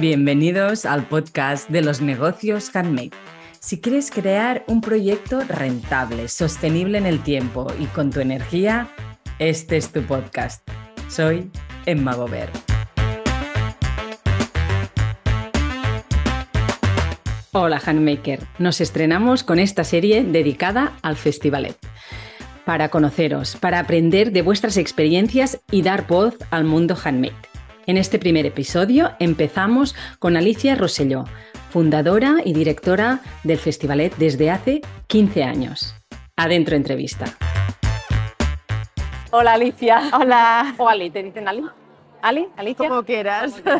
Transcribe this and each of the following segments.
Bienvenidos al podcast de los negocios handmade. Si quieres crear un proyecto rentable, sostenible en el tiempo y con tu energía, este es tu podcast. Soy Emma Gober. Hola Handmaker, nos estrenamos con esta serie dedicada al Festivalet. Para conoceros, para aprender de vuestras experiencias y dar voz al mundo handmade. En este primer episodio empezamos con Alicia Rosselló, fundadora y directora del Festivalet desde hace 15 años. Adentro entrevista. Hola Alicia. Hola. O Ali, ¿te dicen Ali? Ali, Alicia. Como quieras.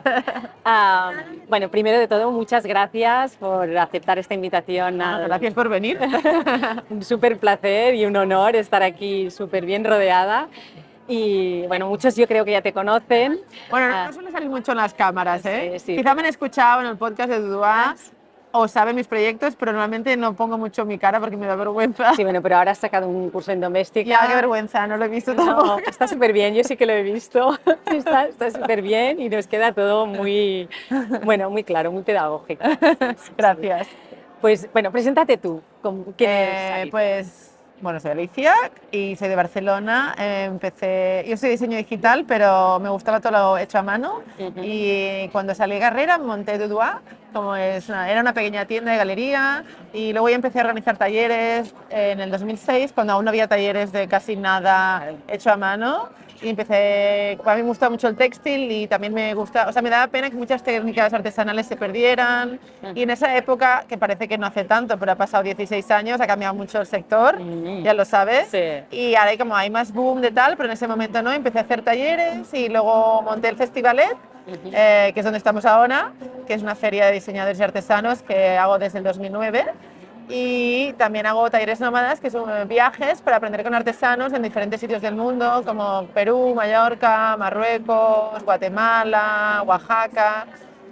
Ah, bueno, primero de todo, muchas gracias por aceptar esta invitación. Ah, gracias por venir. un súper placer y un honor estar aquí súper bien rodeada. Y bueno, muchos yo creo que ya te conocen. Bueno, Ah. no suele salir mucho en las cámaras, ¿eh? Sí, sí. Quizá me han escuchado en el podcast de Dudua o saben mis proyectos, pero normalmente no pongo mucho mi cara porque me da vergüenza. Sí, bueno, pero ahora has sacado un curso en doméstica. Ya, qué vergüenza, no lo he visto No, tampoco. está súper bien, yo sí que lo he visto. Está súper bien y nos queda todo muy, bueno, muy claro, muy pedagógico. Gracias. Pues bueno, preséntate tú. ¿Con ¿Quién Eh, eres? Pues, bueno, soy Alicia y soy de Barcelona. Eh, empecé, yo soy diseño digital, pero me gustaba todo lo hecho a mano. Y cuando salí de carrera monté Dudua, como es una- era una pequeña tienda de galería. Y luego ya empecé a organizar talleres en el 2006, cuando aún no había talleres de casi nada hecho a mano. Y empecé, a mí me gusta mucho el textil y también me gusta, o sea, me daba pena que muchas técnicas artesanales se perdieran. Y en esa época, que parece que no hace tanto, pero ha pasado 16 años, ha cambiado mucho el sector, ya lo sabes. Sí. Y ahora hay como hay más boom de tal, pero en ese momento no, empecé a hacer talleres y luego monté el Festivalet, eh, que es donde estamos ahora, que es una feria de diseñadores y artesanos que hago desde el 2009. Y también hago talleres nómadas, que son viajes para aprender con artesanos en diferentes sitios del mundo, como Perú, Mallorca, Marruecos, Guatemala, Oaxaca.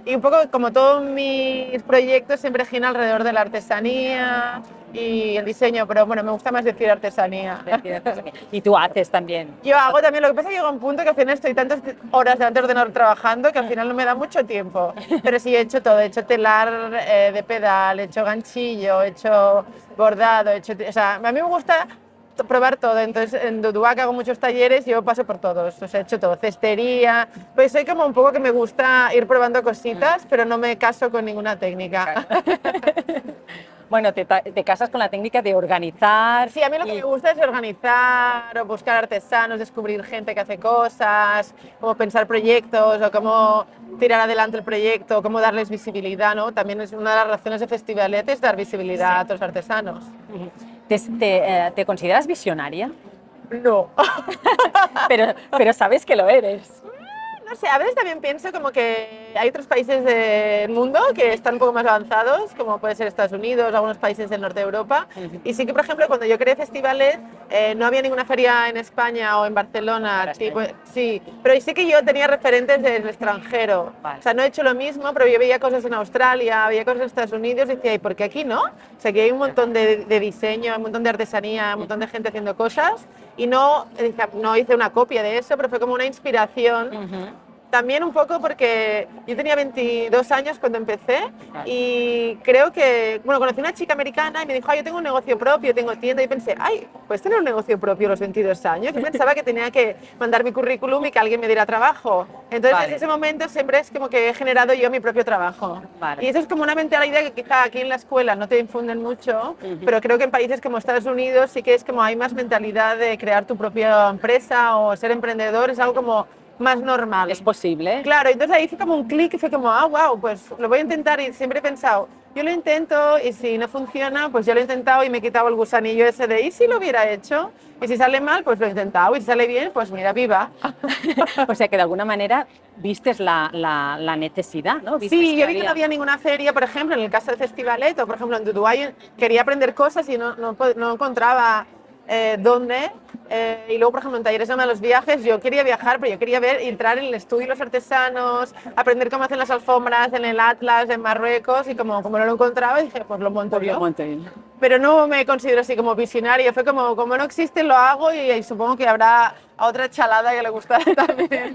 Y un poco como todos mis proyectos siempre giran alrededor de la artesanía y el diseño, pero bueno, me gusta más decir artesanía. Y tú haces también. Yo hago también, lo que pasa es que llega un punto que al final estoy tantas horas delante del ordenador trabajando que al final no me da mucho tiempo. Pero sí he hecho todo, he hecho telar eh, de pedal, he hecho ganchillo, he hecho bordado, he hecho... O sea, a mí me gusta probar todo, entonces en Duduac hago muchos talleres y yo paso por todos, o sea, he hecho todo, cestería, pues soy como un poco que me gusta ir probando cositas, pero no me caso con ninguna técnica. Bueno, te, te casas con la técnica de organizar. Sí, a mí lo que y- me gusta es organizar o buscar artesanos, descubrir gente que hace cosas, cómo pensar proyectos o cómo tirar adelante el proyecto, cómo darles visibilidad, ¿no? También es una de las razones de Festivalet es dar visibilidad a otros artesanos. ¿Te, te, eh, te consideras visionaria? No. Pero, pero sabes que lo eres. No sé, a veces también pienso como que hay otros países del mundo que están un poco más avanzados, como puede ser Estados Unidos, algunos países del norte de Europa. Y sí que, por ejemplo, cuando yo creé festivales, eh, no había ninguna feria en España o en Barcelona. Tipo, sí, pero sí que yo tenía referentes del extranjero. Vale. O sea, no he hecho lo mismo, pero yo veía cosas en Australia, veía cosas en Estados Unidos y decía, ¿y por qué aquí no? O sea, que hay un montón de, de diseño, un montón de artesanía, un montón de gente haciendo cosas. Y no, eh, no hice una copia de eso, pero fue como una inspiración también un poco porque yo tenía 22 años cuando empecé y creo que, bueno, conocí a una chica americana y me dijo, ay, yo tengo un negocio propio, tengo tienda y pensé, ay, pues tener un negocio propio a los 22 años. Yo pensaba que tenía que mandar mi currículum y que alguien me diera trabajo. Entonces, Vale. desde ese momento siempre es como que he generado yo mi propio trabajo. Vale. Y eso es como una mentalidad que quizá aquí en la escuela no te infunden mucho, pero creo que en países como Estados Unidos sí que es como hay más mentalidad de crear tu propia empresa o ser emprendedor, es algo como más normal. Es posible. Claro, entonces ahí fue como un clic y fue como, ah, wow, pues lo voy a intentar y siempre he pensado, yo lo intento y si no funciona, pues yo lo he intentado y me he quitado el gusanillo ese de, ¿y si lo hubiera hecho? Y si sale mal, pues lo he intentado y si sale bien, pues mira, viva. o sea que de alguna manera vistes la, la, la necesidad, ¿no? Vistes Sí, yo vi que no había- ninguna feria, por ejemplo, en el caso de Festivalet o por ejemplo en Dudubay quería aprender cosas y no, no encontraba eh, dónde. Eh, y luego, por ejemplo, en talleres de los viajes, yo quería viajar, pero yo quería ver, entrar en el estudio de los artesanos, aprender cómo hacen las alfombras en el Atlas, en Marruecos, y como, como no lo encontraba, dije, pues lo monto yo. Pero no me considero así como visionario, fue como, como no existe, lo hago y, supongo que habrá a otra chalada que le gustará también.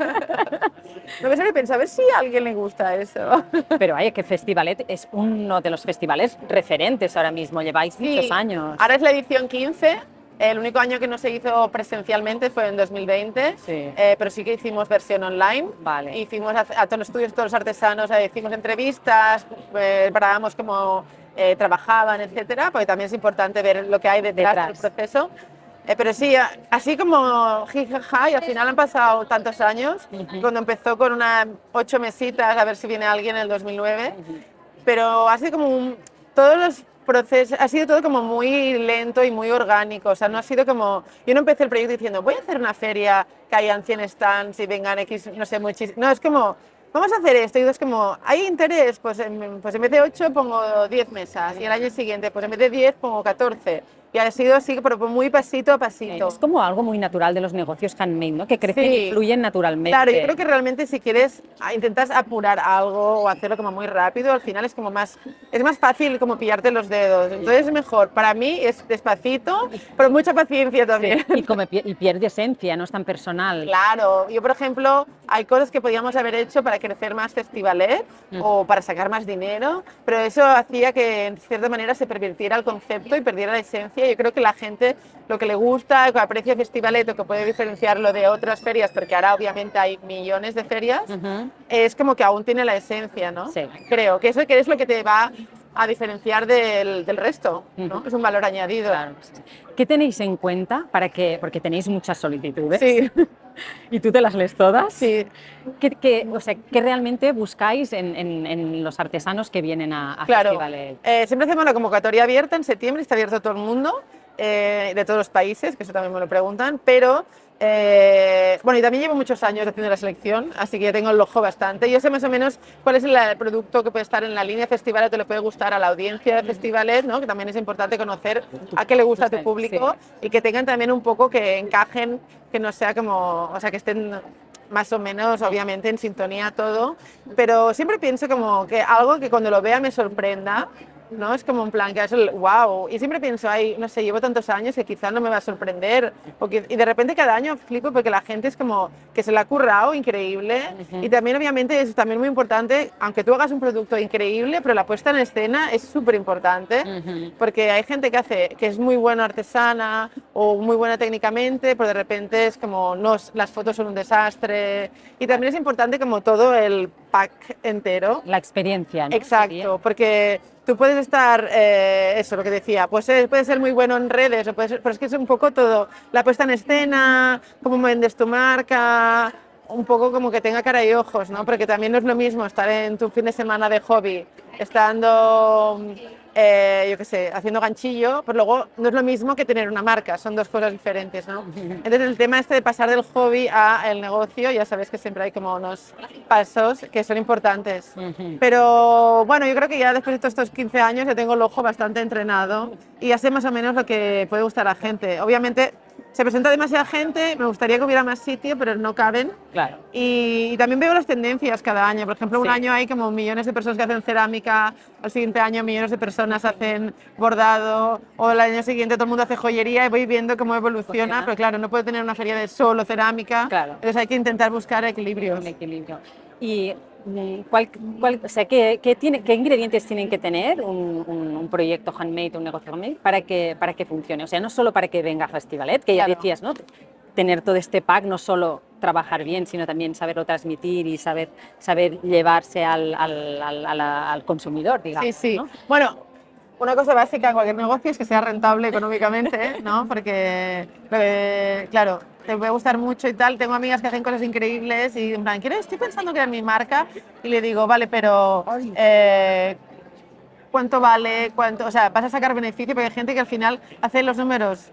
no me sale pensar, a ver si a alguien le gusta eso. Pero hay que Festivalet es uno de los festivales referentes ahora mismo, lleváis muchos años. Ahora es la edición 15 el único año que no se hizo presencialmente fue en 2020, eh, pero sí que hicimos versión online. Vale. Hicimos a, todos los estudios, todos los artesanos, eh, hicimos entrevistas, eh, cómo eh, trabajaban, etcétera, porque también es importante ver lo que hay detrás, del proceso. pero sí, así como jijaja, y al final han pasado tantos años, cuando empezó con unas ocho mesitas, a ver si viene alguien en el 2009, pero ha sido como un, todos los proceso, ha sido todo como muy lento y muy orgánico, o sea, no ha sido como, yo no empecé el proyecto diciendo, voy a hacer una feria que hayan 100 stands y vengan X, no sé, muchísimo, no, es como, vamos a hacer esto, y es como, ¿hay interés? Pues en, pues en vez de 8 pongo 10 mesas, y el año siguiente, pues en vez de 10 pongo 14, y ha sido así, pero muy pasito a pasito. Es como algo muy natural de los negocios handmade, ¿no? Que crecen y fluyen naturalmente. Claro, yo creo que realmente si quieres ah, intentas apurar algo o hacerlo como muy rápido, al final es como más, es más fácil como pillarte los dedos. Entonces es mejor. Para mí es despacito, pero mucha paciencia también. Y, como, y pierde esencia, no es tan personal. Claro. Yo, por ejemplo, hay cosas que podíamos haber hecho para crecer más Festivalet mm. o para sacar más dinero, pero eso hacía que en cierta manera se pervirtiera el concepto y perdiera la esencia yo creo que la gente lo que le gusta, que aprecia Festivaleto, que puede diferenciarlo de otras ferias, porque ahora obviamente hay millones de ferias, es como que aún tiene la esencia, ¿no? Sí. Creo que eso es lo que te va a diferenciar del, del resto, ¿no? Es un valor añadido. Claro. ¿Qué tenéis en cuenta para que, porque tenéis muchas solicitudes? Sí. ¿Y tú te las lees todas? Sí. ¿Qué, o sea, ¿qué realmente buscáis en, en, los artesanos que vienen a, a claro. Eh, siempre hacemos la convocatoria abierta en septiembre, está abierto a todo el mundo, eh, de todos los países, que eso también me lo preguntan, pero eh, bueno, y también llevo muchos años haciendo la selección, así que ya tengo el ojo bastante. Yo sé más o menos cuál es el, producto que puede estar en la línea festival que le puede gustar a la audiencia de festivales, ¿no? que también es importante conocer a qué le gusta a tu público y que tengan también un poco que encajen, que no sea como, o sea, que estén más o menos, obviamente, en sintonía todo, pero siempre pienso como que algo que cuando lo vea me sorprenda ¿no? Es como un plan que es el wow. Y siempre pienso, ay, no sé, llevo tantos años que quizás no me va a sorprender. y de repente cada año flipo porque la gente es como que se la ha currado increíble. Y también, obviamente, es también muy importante, aunque tú hagas un producto increíble, pero la puesta en escena es súper importante. Porque hay gente que hace, que es muy buena artesana o muy buena técnicamente, pero de repente es como, no, las fotos son un desastre. Y también es importante como todo el pack entero. La experiencia, ¿no? Exacto, porque tú puedes estar, eh, eso lo que decía, pues eh, puede ser muy bueno en redes, o puede pero es que es un poco todo, la puesta en escena, cómo vendes tu marca, un poco como que tenga cara y ojos, ¿no? Porque también no es lo mismo estar en tu fin de semana de hobby, estando eh, yo qué sé, haciendo ganchillo, pues luego no es lo mismo que tener una marca, son dos cosas diferentes, ¿no? Entonces el tema este de pasar del hobby a el negocio, ya sabes que siempre hay como unos pasos que son importantes. Pero bueno, yo creo que ya después de todos estos 15 años ya tengo el ojo bastante entrenado y ya sé más o menos lo que puede gustar a la gente. Obviamente se presenta demasiada gente, me gustaría que hubiera más sitio, pero no caben. Claro. Y, también veo las tendencias cada año. Por ejemplo, un año hay como millones de personas que hacen cerámica, al siguiente año millones de personas hacen bordado, o el año siguiente todo el mundo hace joyería y voy viendo cómo evoluciona, pero claro, no puedo tener una feria de solo cerámica. Claro. Entonces hay que intentar buscar equilibrios. equilibrio. Y ¿Cuál, cuál, o sea, ¿qué, qué, tiene, ¿Qué ingredientes tienen que tener un, un, proyecto handmade, un negocio handmade, para que, para que funcione? O sea, no solo para que venga Festivalet, que ya decías, ¿no? Tener todo este pack, no solo trabajar bien, sino también saberlo transmitir y saber, saber llevarse al, al, al, al consumidor, digamos. Sí, sí. Bueno, una cosa básica en cualquier negocio es que sea rentable económicamente, ¿no? Porque, eh, claro, te puede gustar mucho y tal. Tengo amigas que hacen cosas increíbles y en plan, quiero, estoy pensando crear mi marca y le digo, vale, pero eh, ¿cuánto vale? ¿Cuánto? O sea, vas a sacar beneficio porque hay gente que al final hace los números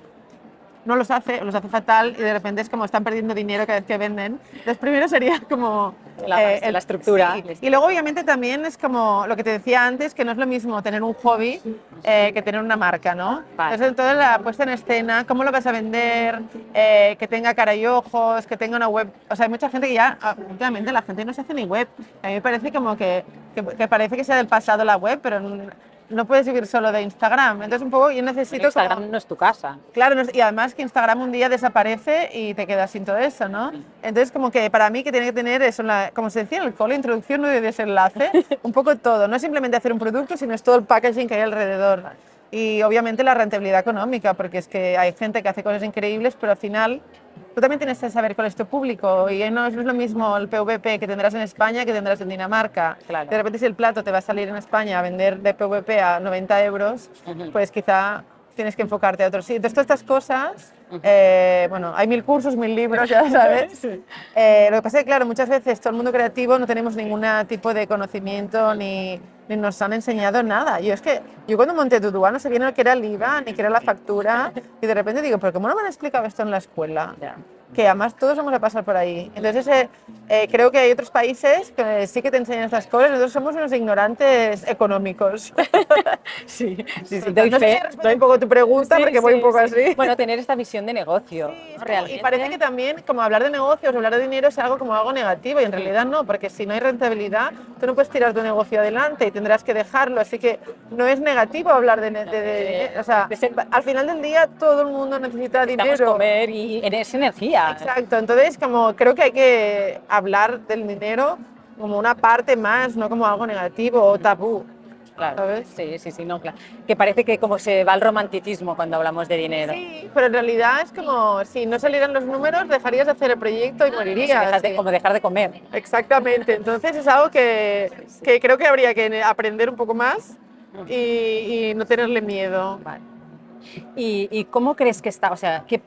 no los hace, los hace fatal y de repente es como están perdiendo dinero cada vez que venden. Entonces, primero sería como La, Eh, la estructura. sí. Y luego obviamente también es como lo que te decía antes, que no es lo mismo tener un hobby eh, que tener una marca, ¿no? Vale. Entonces toda la puesta en escena, cómo lo vas a vender, eh, que tenga cara y ojos, que tenga una web. O sea, hay mucha gente que ya, ah, últimamente la gente no se hace ni web. A mí me parece como que, que, que parece que sea del pasado la web, pero n- no puedes vivir solo de Instagram. Entonces un poco yo necesito... Instagram no es tu casa. Claro, no es- y además que Instagram un día desaparece y te quedas sin todo eso, ¿no? Entonces, como que para mí que tiene que tener eso, la- como se decía en el cole, introducción, nudo y desenlace, un poco todo. No es simplemente hacer un producto, sino es todo el packaging que hay alrededor. Y obviamente la rentabilidad económica, porque es que hay gente que hace cosas increíbles, pero al final tú también tienes que saber cuál es tu público. Y no es lo mismo el PVP que tendrás en España que tendrás en Dinamarca. Claro. De repente, si el plato te va a salir en España a vender de PVP a 90 euros, pues quizá tienes que enfocarte a otro sitio. Entonces, todas estas cosas, eh, bueno, hay mil cursos, mil libros, ya sabes. Eh, lo que pasa es que, claro, muchas veces todo el mundo creativo no tenemos ningún tipo de conocimiento ni, ni nos han enseñado nada. Yo es que, yo cuando monté Tutuá no sabía ni qué era el IVA, ni qué era la factura, y de repente digo, pero ¿cómo no me han explicado esto en la escuela? Ya. Que además todos vamos a pasar por ahí. Entonces, eh, eh, creo que hay otros países que sí que te enseñan estas cosas. Nosotros somos unos ignorantes económicos. Sí, sí, sí, no doy sé si fe. respondo un poco tu pregunta, Sí, porque voy sí, un poco sí. así. Bueno, tener esta visión de negocio. ¿no? Realmente. Y parece que también, como hablar de negocios, hablar de dinero es algo como algo negativo, y en realidad no, porque si no hay rentabilidad, tú no puedes tirar tu negocio adelante y tendrás que dejarlo. Así que no es negativo hablar de, de- de dinero. O sea, De ser- al final del día todo el mundo necesita Necesitamos dinero. comer y es energía. Exacto, entonces como creo que hay que hablar del dinero como una parte más, no como algo negativo o tabú. Claro. ¿sabes? Sí, sí, sí, no, claro. Que parece que como se va el romanticismo cuando hablamos de dinero. Sí, pero en realidad es como si no salieran los números, dejarías de hacer el proyecto y morirías. Dejas de- sí. como dejar de comer. Exactamente, entonces es algo que, que creo que habría que aprender un poco más y, y no tenerle miedo. Vale. ¿Y, y cómo crees que está, o sea, que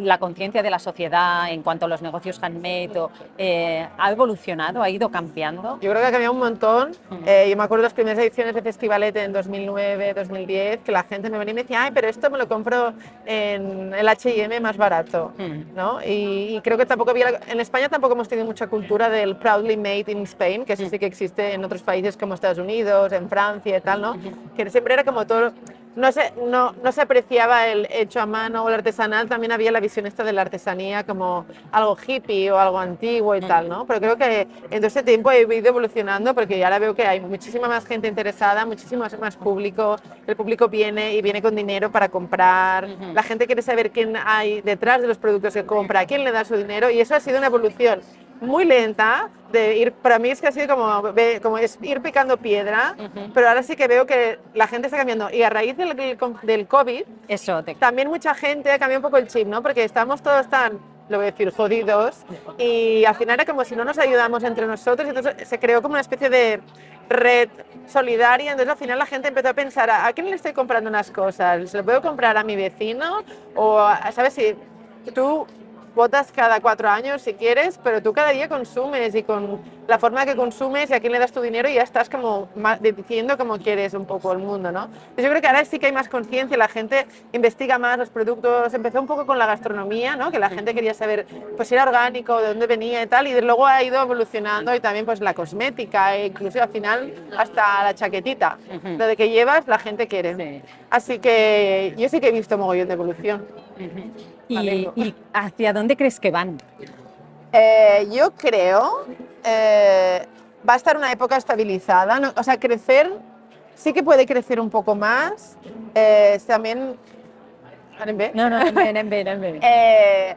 la conciencia de la sociedad en cuanto a los negocios handmade o, eh, ha evolucionado, ha ido cambiando? Yo creo que ha cambiado un montón. Eh, yo me acuerdo de las primeras ediciones de Festivalet en 2009, 2010, que la gente me venía y me decía, ay, pero esto me lo compro en el H&M más barato, Mm. ¿no? Y, y creo que tampoco había, en España tampoco hemos tenido mucha cultura del proudly made in Spain, que eso sí que existe en otros países como Estados Unidos, en Francia y tal, ¿no? Que siempre era como todo no se, no, no se apreciaba el hecho a mano o el artesanal, también había la visión esta de la artesanía como algo hippie o algo antiguo y tal, ¿no? Pero creo que en todo este tiempo he ido evolucionando porque ahora veo que hay muchísima más gente interesada, muchísimo más, más público, el público viene y viene con dinero para comprar, la gente quiere saber quién hay detrás de los productos que compra, quién le da su dinero y eso ha sido una evolución muy lenta de ir para mí es que ha sido como, como es ir picando piedra pero ahora sí que veo que la gente está cambiando. Y a raíz del, del, COVID Eso, te- también mucha gente ha cambiado un poco el chip no porque estamos todos tan lo voy a decir jodidos y al final era como si no nos ayudamos entre nosotros entonces se creó como una especie de red solidaria entonces al final la gente empezó a pensar a, ¿a quién le estoy comprando unas cosas se lo puedo comprar a mi vecino o sabes si tú votas cada cuatro años si quieres, pero tú cada día consumes y con la forma que consumes y a quién le das tu dinero ya estás como diciendo cómo quieres un poco el mundo, ¿no? Entonces yo creo que ahora sí que hay más conciencia, la gente investiga más los productos, empezó un poco con la gastronomía, ¿no? Que la gente quería saber pues si era orgánico, de dónde venía y tal, y luego ha ido evolucionando y también pues la cosmética, e incluso al final hasta la chaquetita, lo de que llevas la gente quiere. Sí. Así que yo sí que he visto mogollón de evolución. ¿Y, y hacia dónde crees que van? Eh, yo creo eh, va a estar una época estabilizada, ¿no? o sea, crecer sí que puede crecer un poco más. eh, también. No, no, ven, ven, ven, ven. Eh,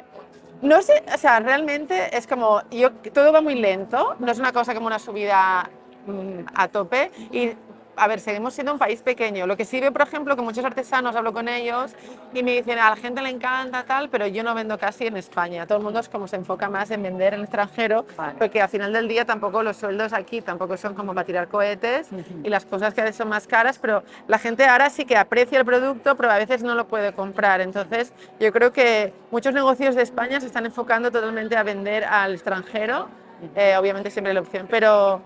no sé, o sea, realmente es como, yo, todo va muy lento, no es una cosa como una subida mm, a tope y a ver, seguimos siendo un país pequeño. Lo que sí veo, por ejemplo, que muchos artesanos hablo con ellos y me dicen, a la gente le encanta tal, pero yo no vendo casi en España. Todo el mundo es como se enfoca más en vender en el extranjero, Vale. porque al final del día tampoco los sueldos aquí tampoco son como para tirar cohetes y las cosas que son más caras, pero la gente ahora sí que aprecia el producto, pero a veces no lo puede comprar. Entonces, yo creo que muchos negocios de España se están enfocando totalmente a vender al extranjero. Eh, obviamente siempre la opción, pero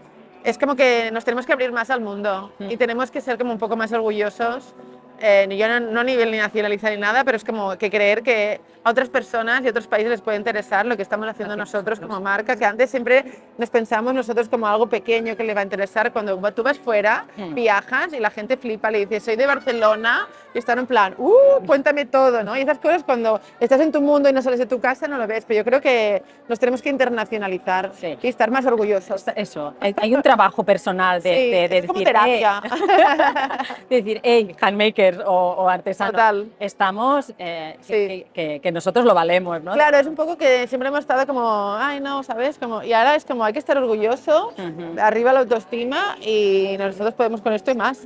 es como que nos tenemos que abrir más al mundo y tenemos que ser como un poco más orgullosos eh, yo no, no a nivel ni nacionalista ni nada, pero es como que creer que a otras personas y otros países les puede interesar lo que estamos haciendo nosotros como marca, que antes siempre nos pensamos nosotros como algo pequeño que le va a interesar. Cuando tú vas fuera, Hmm. viajas y la gente flipa, le dices, soy de Barcelona, y están en plan, uh, cuéntame todo, ¿no? Y esas cosas cuando estás en tu mundo y no sales de tu casa no lo ves, pero yo creo que nos tenemos que internacionalizar Sí. y estar más orgullosos. Eso, hay un trabajo personal de, Sí, de- de es como decir, terapia. "Eh", de decir, hey, handmaker o, o artesano, Total. estamos, eh, Sí. que, que- que nosotros lo valemos, ¿no? Claro, es un poco que siempre hemos estado como, ay, no, ¿sabes? Como, y ahora es como, hay que estar orgulloso, Ujú. arriba la autoestima y nosotros podemos con esto y más.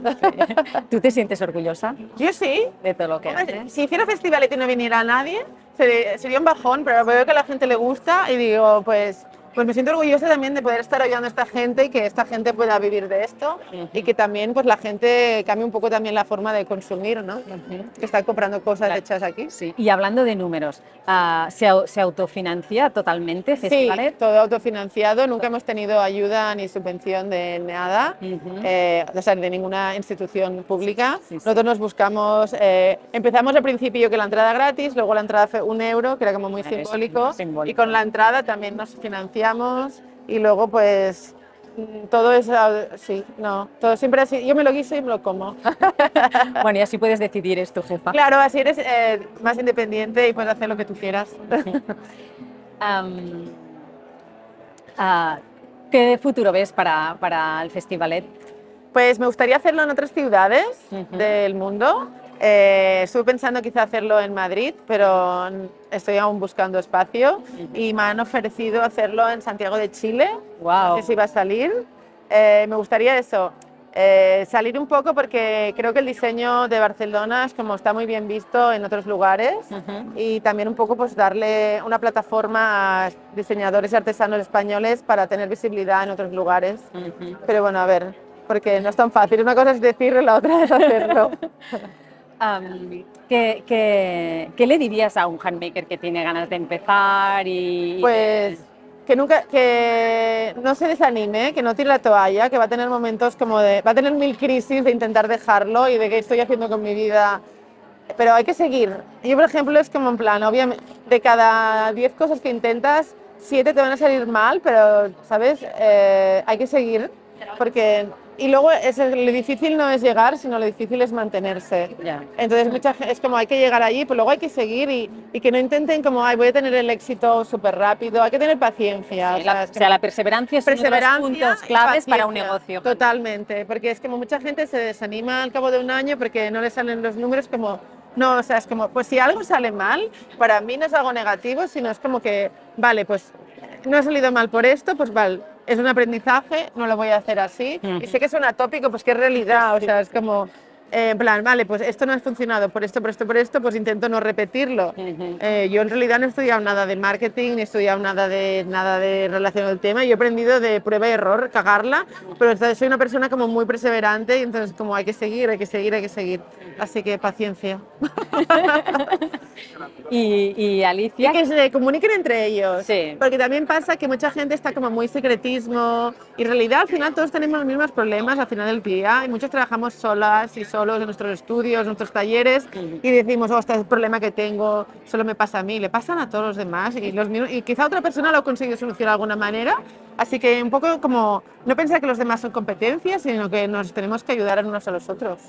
¿Tú te sientes orgullosa Yo sí. de todo lo que haces? Si hiciera festival y no viniera nadie, sería, sería un bajón, pero veo que a la gente le gusta y digo, pues, pues me siento orgullosa también de poder estar ayudando a esta gente y que esta gente pueda vivir de esto y que también pues la gente cambie un poco también la forma de consumir, ¿no? Que están comprando cosas Claro. hechas aquí. Sí. Y hablando de números, ah, ¿se, se autofinancia totalmente Sí, Festivalet? todo autofinanciado, nunca hemos tenido ayuda ni subvención de nada, Ujú. eh, o sea, de ninguna institución pública. Sí, sí. Nosotros nos buscamos, eh, empezamos al principio que la entrada gratis, luego la entrada fue un euro, que era como muy simbólico, simbólico. y con la entrada también nos financiamos y luego pues todo es, ah, sí, no, todo siempre así, yo me lo guiso y me lo como. Bueno, y así puedes decidir, es tu jefa. claro, así eres eh, más independiente y puedes hacer lo que tú quieras. Ah, ¿Qué futuro ves para, para el Festivalet? Pues me gustaría hacerlo en otras ciudades del mundo. Eh, estuve pensando quizá hacerlo en Madrid, pero estoy aún buscando espacio y me han ofrecido hacerlo en Santiago de Chile. No Wow. sé si va a salir. Eh, me gustaría eso, eh, salir un poco porque creo que el diseño de Barcelona es como está muy bien visto en otros lugares Ujú. y también un poco pues darle una plataforma a diseñadores y artesanos españoles para tener visibilidad en otros lugares. Ujú. Pero bueno, a ver, porque no es tan fácil. Una cosa es decirlo, la otra es hacerlo. Am, ¿qué, qué, qué le dirías a un handmaker que tiene ganas de empezar y Pues que nunca, que no se desanime, que no tire la toalla, que va a tener momentos como de, va a tener mil crisis de intentar dejarlo y de qué estoy haciendo con mi vida. Pero hay que seguir. Yo, por ejemplo, es como en plan, obviamente, de cada 10 cosas que intentas, 7 te van a salir mal, pero, ¿sabes? Eh, hay que seguir. Porque, y luego es, lo difícil no es llegar, sino lo difícil es mantenerse. Entonces mucha es como hay que llegar allí, pero luego hay que seguir y, y que no intenten como, ay, voy a tener el éxito súper rápido, hay que tener paciencia. Sí, la- sea, es o sea, la perseverancia es uno de los perseverancia puntos claves para un negocio. Totalmente, porque es como mucha gente se desanima al cabo de un año porque no le salen los números como, no, o sea, es como, pues si algo sale mal, para mí no es algo negativo, sino es como que, vale, pues no ha salido mal por esto, pues vale, es un aprendizaje, no lo voy a hacer así. Ujú. Y sé que suena tópico, pues que es realidad, o sea, es como... eh, en plan, vale, pues esto no ha funcionado por esto, por esto, por esto, pues intento no repetirlo. Eh, yo en realidad no he estudiado nada de marketing, ni he estudiado nada de, nada de relacionado al tema. Yo he aprendido de prueba y error, cagarla, pero soy una persona como muy perseverante y entonces como hay que seguir, hay que seguir, hay que seguir. Así que paciencia. Y, y Y Alicia, que se comuniquen entre ellos. Sí. Porque también pasa que mucha gente está como muy secretismo y en realidad al final todos tenemos los mismos problemas al final del día y muchos trabajamos solas y solos en nuestros estudios, en nuestros talleres y decimos, oh, este es el problema que tengo, solo me pasa a mí, le pasan a todos los demás y, los y quizá otra persona lo ha conseguido solucionar de alguna manera. Así que un poco como no pensar que los demás son competencias, sino que nos tenemos que ayudar unos a los otros.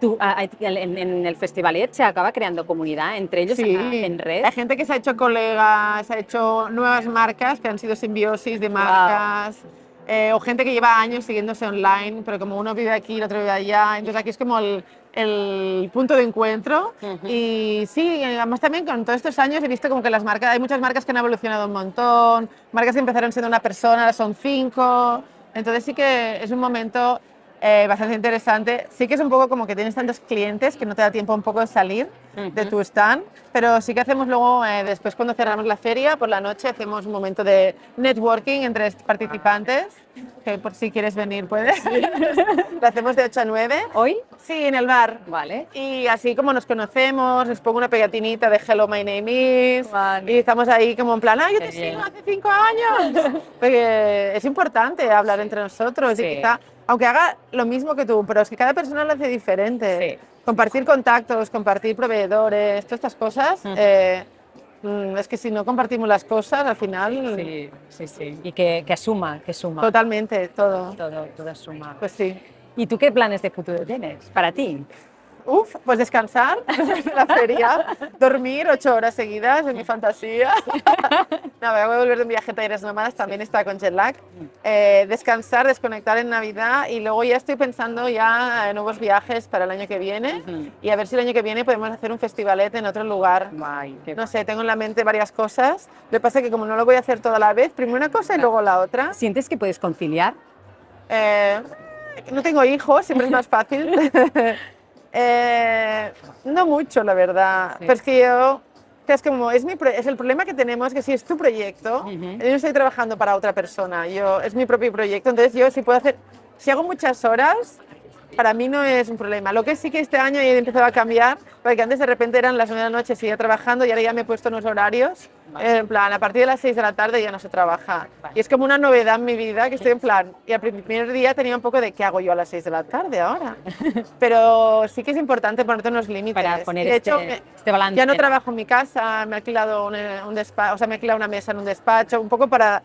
tú, a- a- en, en el Festivalet se acaba creando comunidad entre ellos Sí, en, red. Hay gente que se ha hecho colegas, se ha hecho nuevas marcas que han sido simbiosis de marcas. Eh, o gente que lleva años siguiéndose online, pero como uno vive aquí, el otro vive allá, entonces aquí es como el, el punto de encuentro. Ujú. Y sí, además también con todos estos años he visto como que las marcas, hay muchas marcas que han evolucionado un montón, marcas que empezaron siendo una persona, ahora son cinco, entonces sí que es un momento eh, bastante interesante. Sí que es un poco como que tienes tantos clientes que no te da tiempo un poco de salir de Ujú. tu stand, pero sí que hacemos luego, eh, después cuando cerramos la feria, por la noche hacemos un momento de networking entre participantes, que por si quieres venir puedes. Lo hacemos de 8 a 9. ¿Hoy? Sí, en el bar. Vale. Y así como nos conocemos, les pongo una pegatinita de Hello, my name is. Vale. Y estamos ahí como en plan, ah, yo Qué te bien. sigo hace cinco años. Porque es importante hablar entre nosotros Sí. y quizá aunque haga lo mismo que tú, pero es que cada persona lo hace diferente. Compartir contactos, compartir proveedores, todas estas cosas. eh, mm, es que si no compartimos las cosas, al final. Sí, sí, sí. Y que, que asuma, que suma. Totalmente, todo. Todo, todo suma. Pues sí. ¿Y tú qué planes de futuro tienes para ti? Uf, pues descansar en la feria, dormir ocho horas seguidas, es mi fantasía. no, voy a volver de un viaje a talleres nómadas, también está con jet lag. Eh, descansar, desconectar en Navidad y luego ya estoy pensando ya en nuevos viajes para el año que viene y a ver si el año que viene podemos hacer un festivalet en otro lugar. No sé, tengo en la mente varias cosas. Lo que pasa es que como no lo voy a hacer toda la vez, primero una cosa y luego la otra. ¿Sientes que puedes conciliar? Eh, no tengo hijos, siempre es más fácil. Eh, no mucho, la verdad. Sí. Pero es que yo, es como es, mi pro- es el problema que tenemos, que si es tu proyecto, yo no estoy trabajando para otra persona, yo, es mi propio proyecto, entonces yo si puedo hacer, si hago muchas horas, para mí no es un problema. Lo que sí que este año he empezado a cambiar, porque antes de repente eran las 9 de la noche, seguía trabajando y ahora ya me he puesto unos horarios, Vale. en plan, a partir de las 6 de la tarde ya no se trabaja. Vale. Y es como una novedad en mi vida, que estoy en plan, y al primer día tenía un poco de, ¿qué hago yo a las 6 de la tarde ahora? Pero sí que es importante ponerte unos límites. Para poner de hecho, este, me- este balance. ya no trabajo en mi casa, me he alquilado un, un despacho, o sea, me he alquilado una mesa en un despacho, un poco para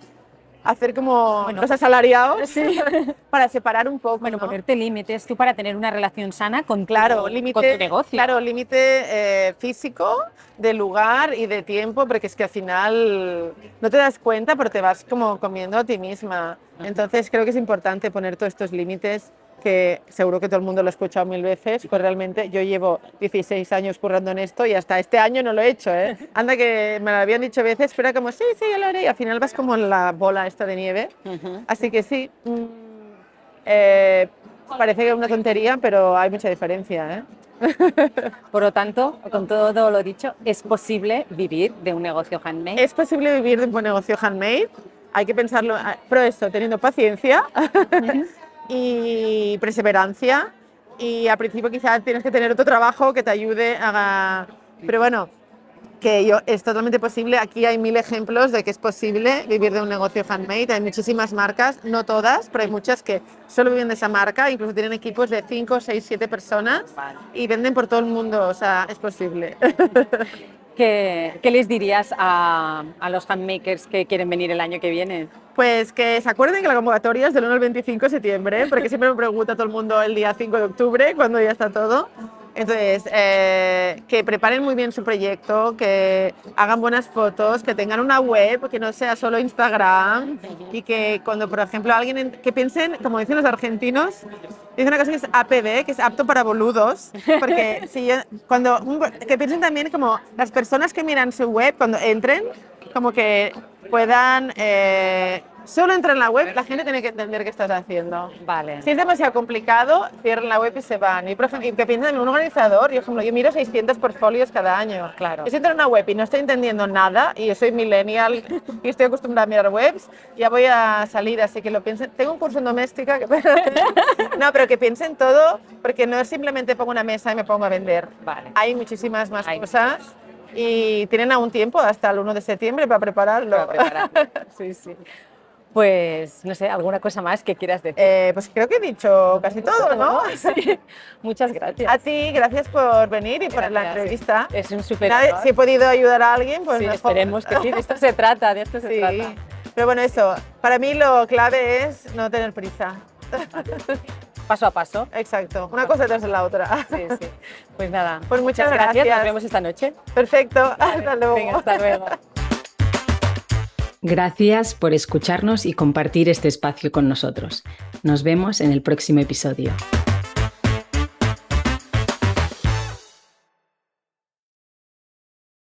hacer como Bueno, los asalariados, para separar un poco. Bueno, ¿no? ponerte límites tú para tener una relación sana con tu, Claro, con tu negocio. claro, límite eh, físico, de lugar y de tiempo, porque es que al final no te das cuenta, pero te vas como comiendo a ti misma. Entonces creo que es importante poner todos estos límites que seguro que todo el mundo lo ha escuchado mil veces, pues realmente yo llevo 16 años currando en esto y hasta este año no lo he hecho, ¿eh? Anda que me lo habían dicho veces, pero era como, sí, sí, ya lo haré, y al final vas como en la bola esta de nieve. Así que sí, mm, eh, parece que es una tontería, pero hay mucha diferencia, ¿eh? Por lo tanto, con todo lo dicho, es posible vivir de un negocio handmade. ¿Es posible vivir de un negocio handmade? Hay que pensarlo, ah, pero eso, teniendo paciencia y perseverancia. Y al principio quizás tienes que tener otro trabajo que te ayude a... Pero bueno, que yo, es totalmente posible. Aquí hay mil ejemplos de que es posible vivir de un negocio handmade. Hay muchísimas marcas, no todas, pero hay muchas que solo viven de esa marca. Incluso tienen equipos de 5, 6, 7 personas y venden por todo el mundo. O sea, es posible. ¿Qué, les dirías a, los handmakers que quieren venir el año que viene? Pues que se acuerden que la convocatoria es del 1 al 25 de septiembre, porque siempre me pregunta todo el mundo el día 5 de octubre, cuando ya está todo. Entonces, eh, que preparen muy bien su proyecto, que hagan buenas fotos, que tengan una web, que no sea solo Instagram y que cuando, por ejemplo, alguien, en- que piensen, como dicen los argentinos, dice una cosa que es APB, que es apto para boludos, porque si yo- cuando, que piensen también como las personas que miran su web, cuando entren, como que puedan, eh, solo entrar en la web, la gente tiene que entender qué estás haciendo. Vale. Si es demasiado complicado, cierran la web y se van. Y, que piensen en un organizador, yo, por ejemplo, yo miro 600 portfolios cada año. Claro. Si entro en una web y no estoy entendiendo nada, y yo soy millennial y estoy acostumbrada a mirar webs, ya voy a salir, así que lo piensen. Tengo un curso en doméstica, que... no, pero que piensen todo, porque no es simplemente pongo una mesa y me pongo a vender. Vale. Hay muchísimas más Hay cosas y tienen aún tiempo hasta el 1 de septiembre para prepararlo. Para preparar. Sí, sí. Pues, no sé, ¿alguna cosa más que quieras decir? Eh, pues creo que he dicho casi todo, ¿no? Sí. Muchas gracias. A ti, gracias por venir y por la Gracias. entrevista. Es un súper Nada, si he podido ayudar a alguien, pues Sí, mejor. esperemos que sí. De esto se trata, de esto se Sí. trata. Pero bueno, eso, para mí lo clave es no tener prisa. Paso a paso. Exacto, una cosa de la otra. Sí, sí. Pues nada. Pues muchas gracias. gracias. Nos vemos esta noche. Perfecto, hasta luego. Venga, hasta luego. Gracias por escucharnos y compartir este espacio con nosotros. Nos vemos en el próximo episodio.